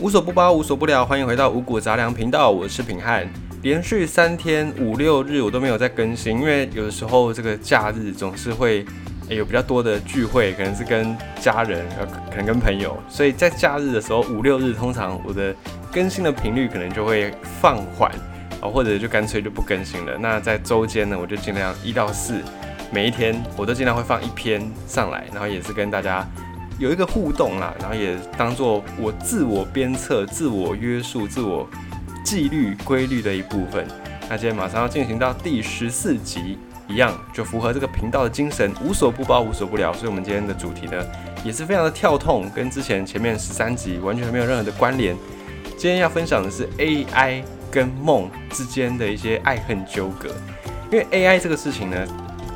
无所不包，无所不聊，欢迎回到五谷杂粮频道，我是品汉。连续三天五六日我都没有在更新，因为有的时候这个假日总是会有比较多的聚会，可能是跟家人，可能跟朋友，所以在假日的时候五六日，通常我的更新的频率可能就会放缓啊，或者就干脆就不更新了。那在周间呢，我就尽量一到四，每一天我都尽量会放一篇上来，然后也是跟大家。有一个互动啦，然后也当做我自我鞭策、自我约束、自我纪律规律的一部分。那今天马上要进行到第十四集，一样就符合这个频道的精神，无所不包、无所不聊。所以，我们今天的主题呢，也是非常的跳痛，跟之前前面十三集完全没有任何的关联。今天要分享的是 AI 跟梦之间的一些爱恨纠葛。因为 AI 这个事情呢，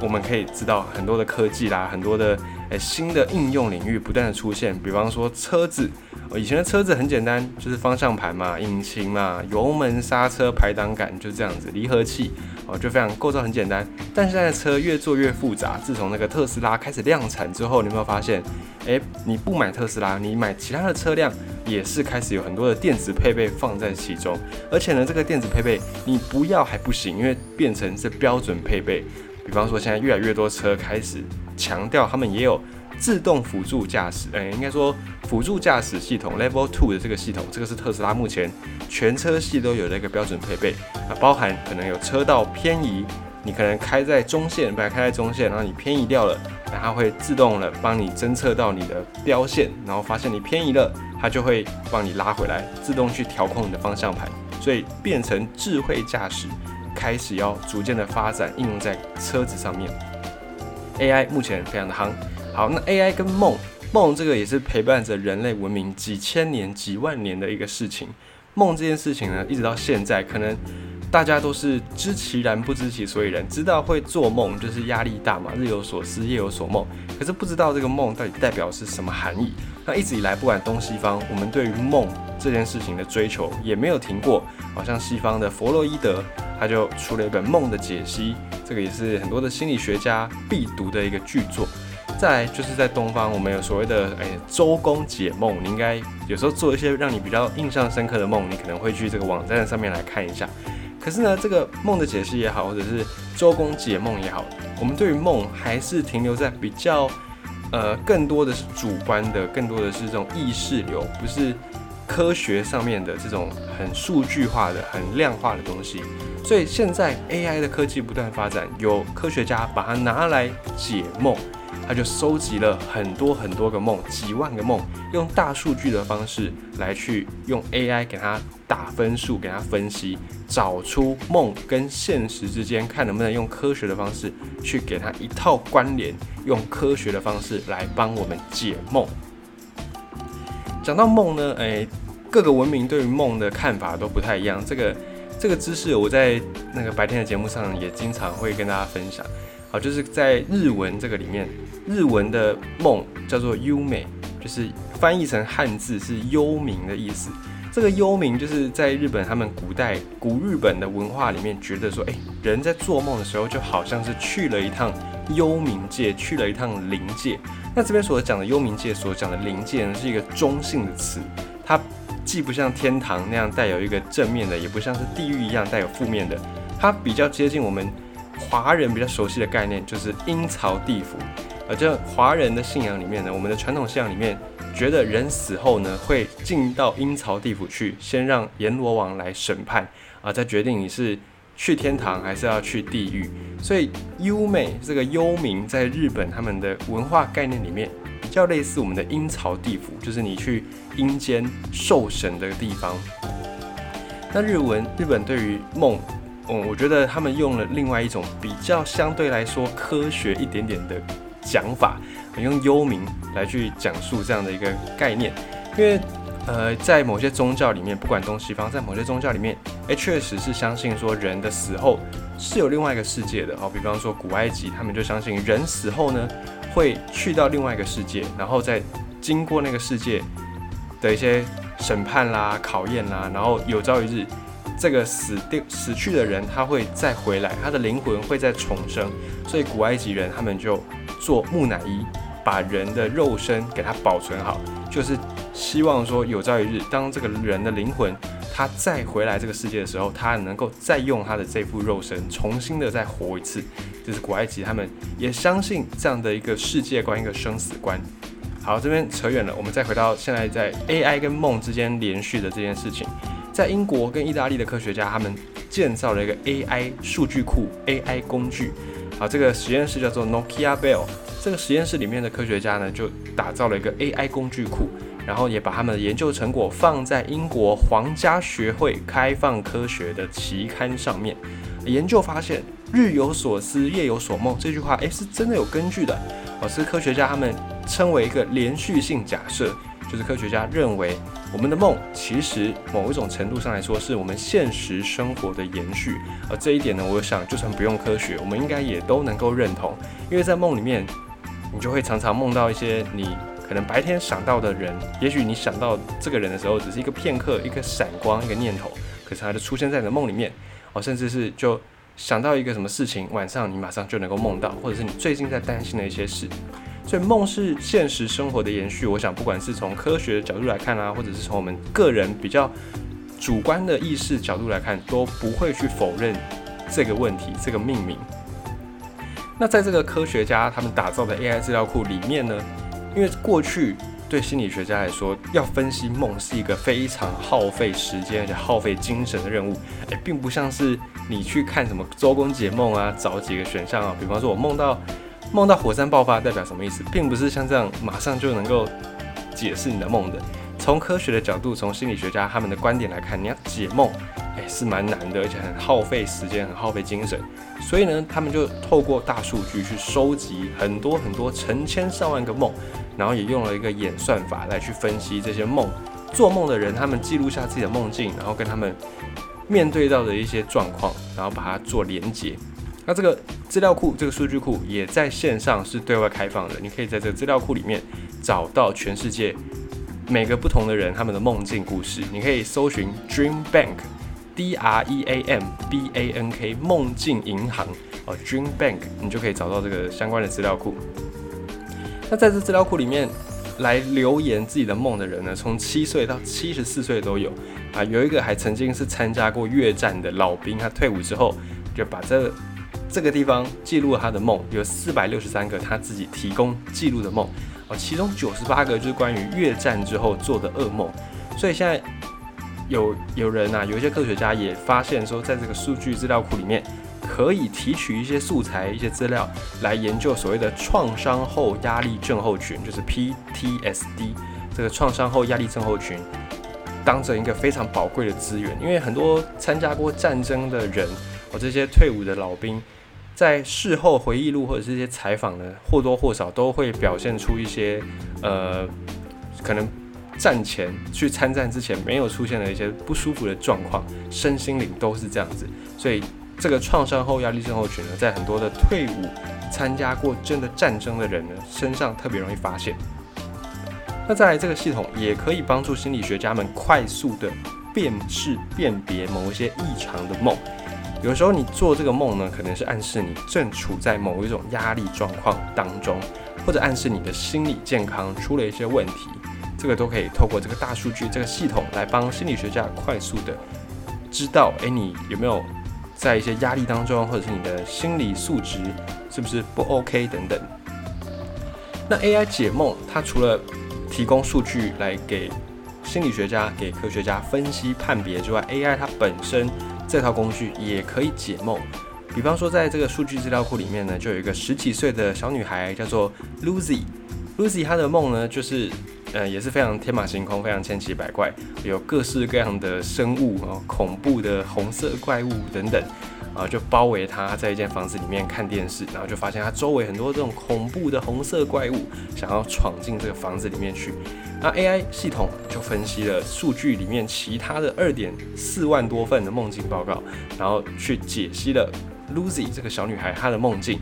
我们可以知道很多的科技啦，很多的。新的应用领域不断的出现，比方说车子，以前的车子很简单，就是方向盘嘛、引擎嘛、油门、刹车、排挡杆，就这样子，离合器，哦，就非常构造很简单。但现在的车越做越复杂，自从那个特斯拉开始量产之后，你有没有发现？诶，你不买特斯拉，你买其他的车辆，也是开始有很多的电子配备放在其中，而且呢，这个电子配备你不要还不行，因为变成是标准配备。比方说，现在越来越多车开始强调，他们也有自动辅助驾驶，哎，应该说辅助驾驶系统 Level Two 的这个系统，这个是特斯拉目前全车系都有的一个标准配备啊，包含可能有车道偏移，你可能开在中线，本来开在中线，然后你偏移掉了，那它会自动的帮你侦测到你的标线，然后发现你偏移了，它就会帮你拉回来，自动去调控你的方向盘，所以变成智慧驾驶。开始要逐渐的发展应用在车子上面，AI 目前非常的夯。好，那 AI 跟梦，梦这个也是陪伴着人类文明几千年、几万年的一个事情。梦这件事情呢，一直到现在，可能大家都是知其然不知其所以然，知道会做梦就是压力大嘛，日有所思夜有所梦，可是不知道这个梦到底代表是什么含义。那一直以来，不管东西方，我们对于梦这件事情的追求也没有停过。好像西方的弗洛伊德。他就出了一本《梦的解析》，这个也是很多的心理学家必读的一个巨作。再来就是在东方，我们有所谓的诶周公解梦，你应该有时候做一些让你比较印象深刻的梦，你可能会去这个网站上面来看一下。可是呢，这个梦的解析也好，或者是周公解梦也好，我们对于梦还是停留在比较呃更多的是主观的，更多的是这种意识流，不是。科学上面的这种很数据化的、很量化的东西，所以现在 AI 的科技不断发展，有科学家把它拿来解梦，他就收集了很多很多个梦，几万个梦，用大数据的方式来去用 AI 给他打分数，给他分析，找出梦跟现实之间，看能不能用科学的方式去给他一套关联，用科学的方式来帮我们解梦。讲到梦呢，诶。各个文明对于梦的看法都不太一样。这个这个知识我在那个白天的节目上也经常会跟大家分享。好，就是在日文这个里面，日文的梦叫做优美，就是翻译成汉字是幽冥的意思。这个幽冥就是在日本他们古代古日本的文化里面觉得说，哎，人在做梦的时候就好像是去了一趟幽冥界，去了一趟灵界。那这边所讲的幽冥界所讲的灵界呢，是一个中性的词，它。既不像天堂那样带有一个正面的，也不像是地狱一样带有负面的，它比较接近我们华人比较熟悉的概念，就是阴曹地府。而这华人的信仰里面呢，我们的传统信仰里面，觉得人死后呢会进到阴曹地府去，先让阎罗王来审判，啊，再决定你是去天堂还是要去地狱。所以幽美这个幽冥在日本他们的文化概念里面。比较类似我们的阴曹地府，就是你去阴间受审的地方。那日文日本对于梦，嗯，我觉得他们用了另外一种比较相对来说科学一点点的讲法，用幽冥来去讲述这样的一个概念。因为呃，在某些宗教里面，不管东西方，在某些宗教里面，哎，确实是相信说人的死后是有另外一个世界的。哦，比方说古埃及，他们就相信人死后呢。会去到另外一个世界，然后再经过那个世界的一些审判啦、考验啦，然后有朝一日，这个死掉死去的人他会再回来，他的灵魂会再重生。所以古埃及人他们就做木乃伊，把人的肉身给它保存好，就是希望说有朝一日，当这个人的灵魂他再回来这个世界的时候，他能够再用他的这副肉身重新的再活一次。就是古埃及他们也相信这样的一个世界观，一个生死观。好，这边扯远了，我们再回到现在在 AI 跟梦之间连续的这件事情。在英国跟意大利的科学家，他们建造了一个 AI 数据库、AI 工具。啊，这个实验室叫做 Nokia Bell。这个实验室里面的科学家呢，就打造了一个 AI 工具库，然后也把他们的研究成果放在英国皇家学会开放科学的期刊上面。研究发现，“日有所思，夜有所梦”这句话，诶，是真的有根据的。哦，是科学家他们称为一个连续性假设。就是科学家认为，我们的梦其实某一种程度上来说，是我们现实生活的延续。而这一点呢，我想就算不用科学，我们应该也都能够认同。因为在梦里面，你就会常常梦到一些你可能白天想到的人，也许你想到这个人的时候，只是一个片刻、一个闪光、一个念头，可是他就出现在你的梦里面。哦，甚至是就想到一个什么事情，晚上你马上就能够梦到，或者是你最近在担心的一些事。所以梦是现实生活的延续。我想，不管是从科学的角度来看啊，或者是从我们个人比较主观的意识角度来看，都不会去否认这个问题、这个命名。那在这个科学家他们打造的 AI 资料库里面呢，因为过去对心理学家来说，要分析梦是一个非常耗费时间而且耗费精神的任务。诶，并不像是你去看什么周公解梦啊，找几个选项啊，比方说我梦到。梦到火山爆发代表什么意思，并不是像这样马上就能够解释你的梦的。从科学的角度，从心理学家他们的观点来看，你要解梦，哎，是蛮难的，而且很耗费时间，很耗费精神。所以呢，他们就透过大数据去收集很多很多成千上万个梦，然后也用了一个演算法来去分析这些梦。做梦的人，他们记录下自己的梦境，然后跟他们面对到的一些状况，然后把它做连接。那这个资料库，这个数据库也在线上是对外开放的，你可以在这个资料库里面找到全世界每个不同的人他们的梦境故事。你可以搜寻 Dream Bank，D R E A M B A N K 梦境银行哦，Dream Bank，你就可以找到这个相关的资料库。那在这资料库里面来留言自己的梦的人呢，从七岁到七十四岁都有啊，有一个还曾经是参加过越战的老兵，他退伍之后就把这。这个地方记录了他的梦，有四百六十三个他自己提供记录的梦，哦，其中九十八个就是关于越战之后做的噩梦。所以现在有有人啊，有一些科学家也发现说，在这个数据资料库里面，可以提取一些素材、一些资料来研究所谓的创伤后压力症候群，就是 PTSD 这个创伤后压力症候群，当成一个非常宝贵的资源，因为很多参加过战争的人，哦，这些退伍的老兵。在事后回忆录或者是一些采访呢，或多或少都会表现出一些，呃，可能战前去参战之前没有出现的一些不舒服的状况，身心灵都是这样子。所以这个创伤后压力症候群呢，在很多的退伍参加过真的战争的人呢身上特别容易发现。那再来这个系统也可以帮助心理学家们快速的辨识辨别某一些异常的梦。有时候你做这个梦呢，可能是暗示你正处在某一种压力状况当中，或者暗示你的心理健康出了一些问题。这个都可以透过这个大数据这个系统来帮心理学家快速的知道，诶，你有没有在一些压力当中，或者是你的心理素质是不是不 OK 等等。那 AI 解梦，它除了提供数据来给心理学家、给科学家分析判别之外，AI 它本身。这套工具也可以解梦，比方说，在这个数据资料库里面呢，就有一个十几岁的小女孩叫做 Lucy。Lucy 她的梦呢，就是呃也是非常天马行空，非常千奇百怪，有各式各样的生物啊，恐怖的红色怪物等等啊，就包围她在一间房子里面看电视，然后就发现她周围很多这种恐怖的红色怪物想要闯进这个房子里面去。那 AI 系统就分析了数据里面其他的二点四万多份的梦境报告，然后去解析了 Lucy 这个小女孩她的梦境，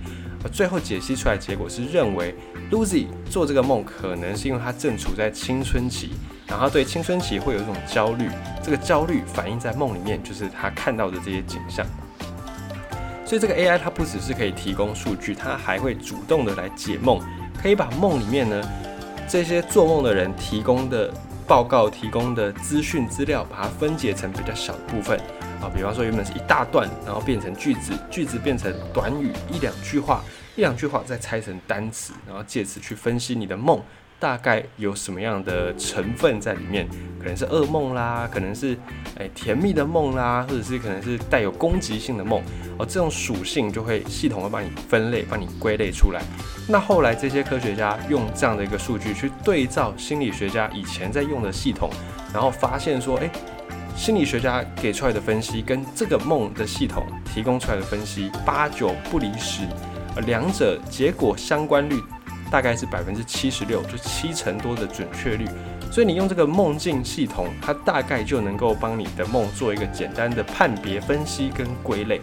最后解析出来结果是认为 Lucy 做这个梦可能是因为她正处在青春期，然后对青春期会有一种焦虑，这个焦虑反映在梦里面，就是她看到的这些景象。所以这个 AI 它不只是可以提供数据，它还会主动的来解梦，可以把梦里面呢。这些做梦的人提供的报告提供的资讯资料，把它分解成比较小的部分啊，比方说原本是一大段，然后变成句子，句子变成短语一两句话，一两句话再拆成单词，然后借此去分析你的梦。大概有什么样的成分在里面？可能是噩梦啦，可能是诶甜蜜的梦啦，或者是可能是带有攻击性的梦哦。这种属性就会系统会帮你分类，帮你归类出来。那后来这些科学家用这样的一个数据去对照心理学家以前在用的系统，然后发现说，诶，心理学家给出来的分析跟这个梦的系统提供出来的分析八九不离十，而两者结果相关率。大概是百分之七十六，就七成多的准确率。所以你用这个梦境系统，它大概就能够帮你的梦做一个简单的判别、分析跟归类。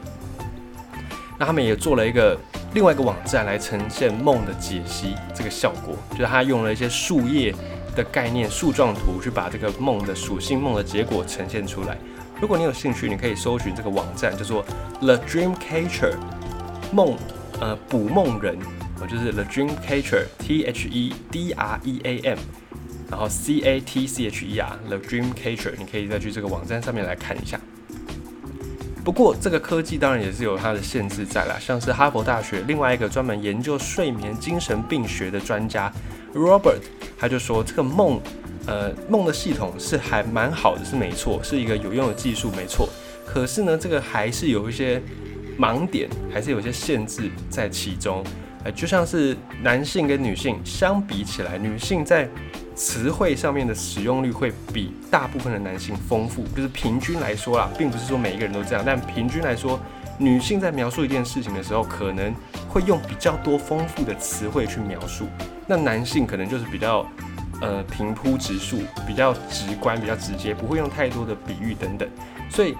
那他们也做了一个另外一个网站来呈现梦的解析这个效果，就是他用了一些树叶的概念、树状图去把这个梦的属性、梦的结果呈现出来。如果你有兴趣，你可以搜寻这个网站，叫做 The Dream Catcher 梦呃捕梦人。哦，就是 The Dream Catcher，T H E D R E A M，然后 C A T C H E R，The Dream Catcher，你可以再去这个网站上面来看一下。不过，这个科技当然也是有它的限制在啦，像是哈佛大学另外一个专门研究睡眠精神病学的专家 Robert，他就说这个梦，呃，梦的系统是还蛮好的，是没错，是一个有用的技术，没错。可是呢，这个还是有一些盲点，还是有些限制在其中。就像是男性跟女性相比起来，女性在词汇上面的使用率会比大部分的男性丰富，就是平均来说啦，并不是说每一个人都这样，但平均来说，女性在描述一件事情的时候，可能会用比较多丰富的词汇去描述，那男性可能就是比较呃平铺直述，比较直观，比较直接，不会用太多的比喻等等，所以。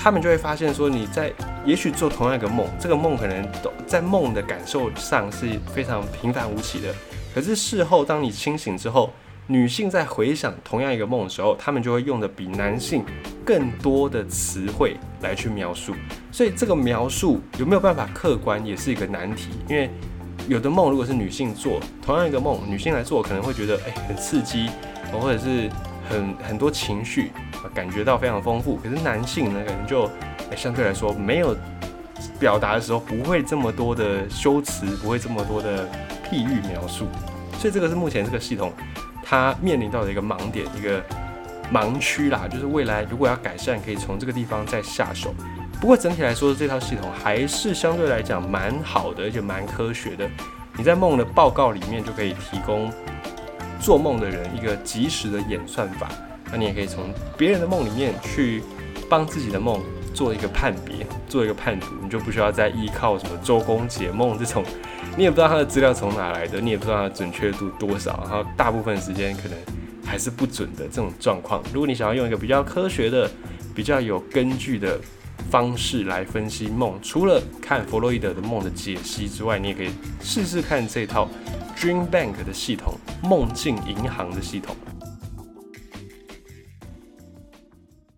他们就会发现说，你在也许做同样一个梦，这个梦可能都在梦的感受上是非常平凡无奇的。可是事后，当你清醒之后，女性在回想同样一个梦的时候，他们就会用的比男性更多的词汇来去描述。所以这个描述有没有办法客观，也是一个难题。因为有的梦如果是女性做，同样一个梦，女性来做可能会觉得哎很刺激，或者是。很很多情绪，感觉到非常丰富。可是男性呢，可能就相对来说没有表达的时候，不会这么多的修辞，不会这么多的譬喻描述。所以这个是目前这个系统它面临到的一个盲点，一个盲区啦。就是未来如果要改善，可以从这个地方再下手。不过整体来说，这套系统还是相对来讲蛮好的，而且蛮科学的。你在梦的报告里面就可以提供。做梦的人一个及时的演算法，那你也可以从别人的梦里面去帮自己的梦做一个判别，做一个判读，你就不需要再依靠什么周公解梦这种，你也不知道他的资料从哪来的，你也不知道它的准确度多少，然后大部分时间可能还是不准的这种状况。如果你想要用一个比较科学的、比较有根据的方式来分析梦，除了看弗洛伊德的梦的解析之外，你也可以试试看这套。Dream Bank 的系统，梦境银行的系统。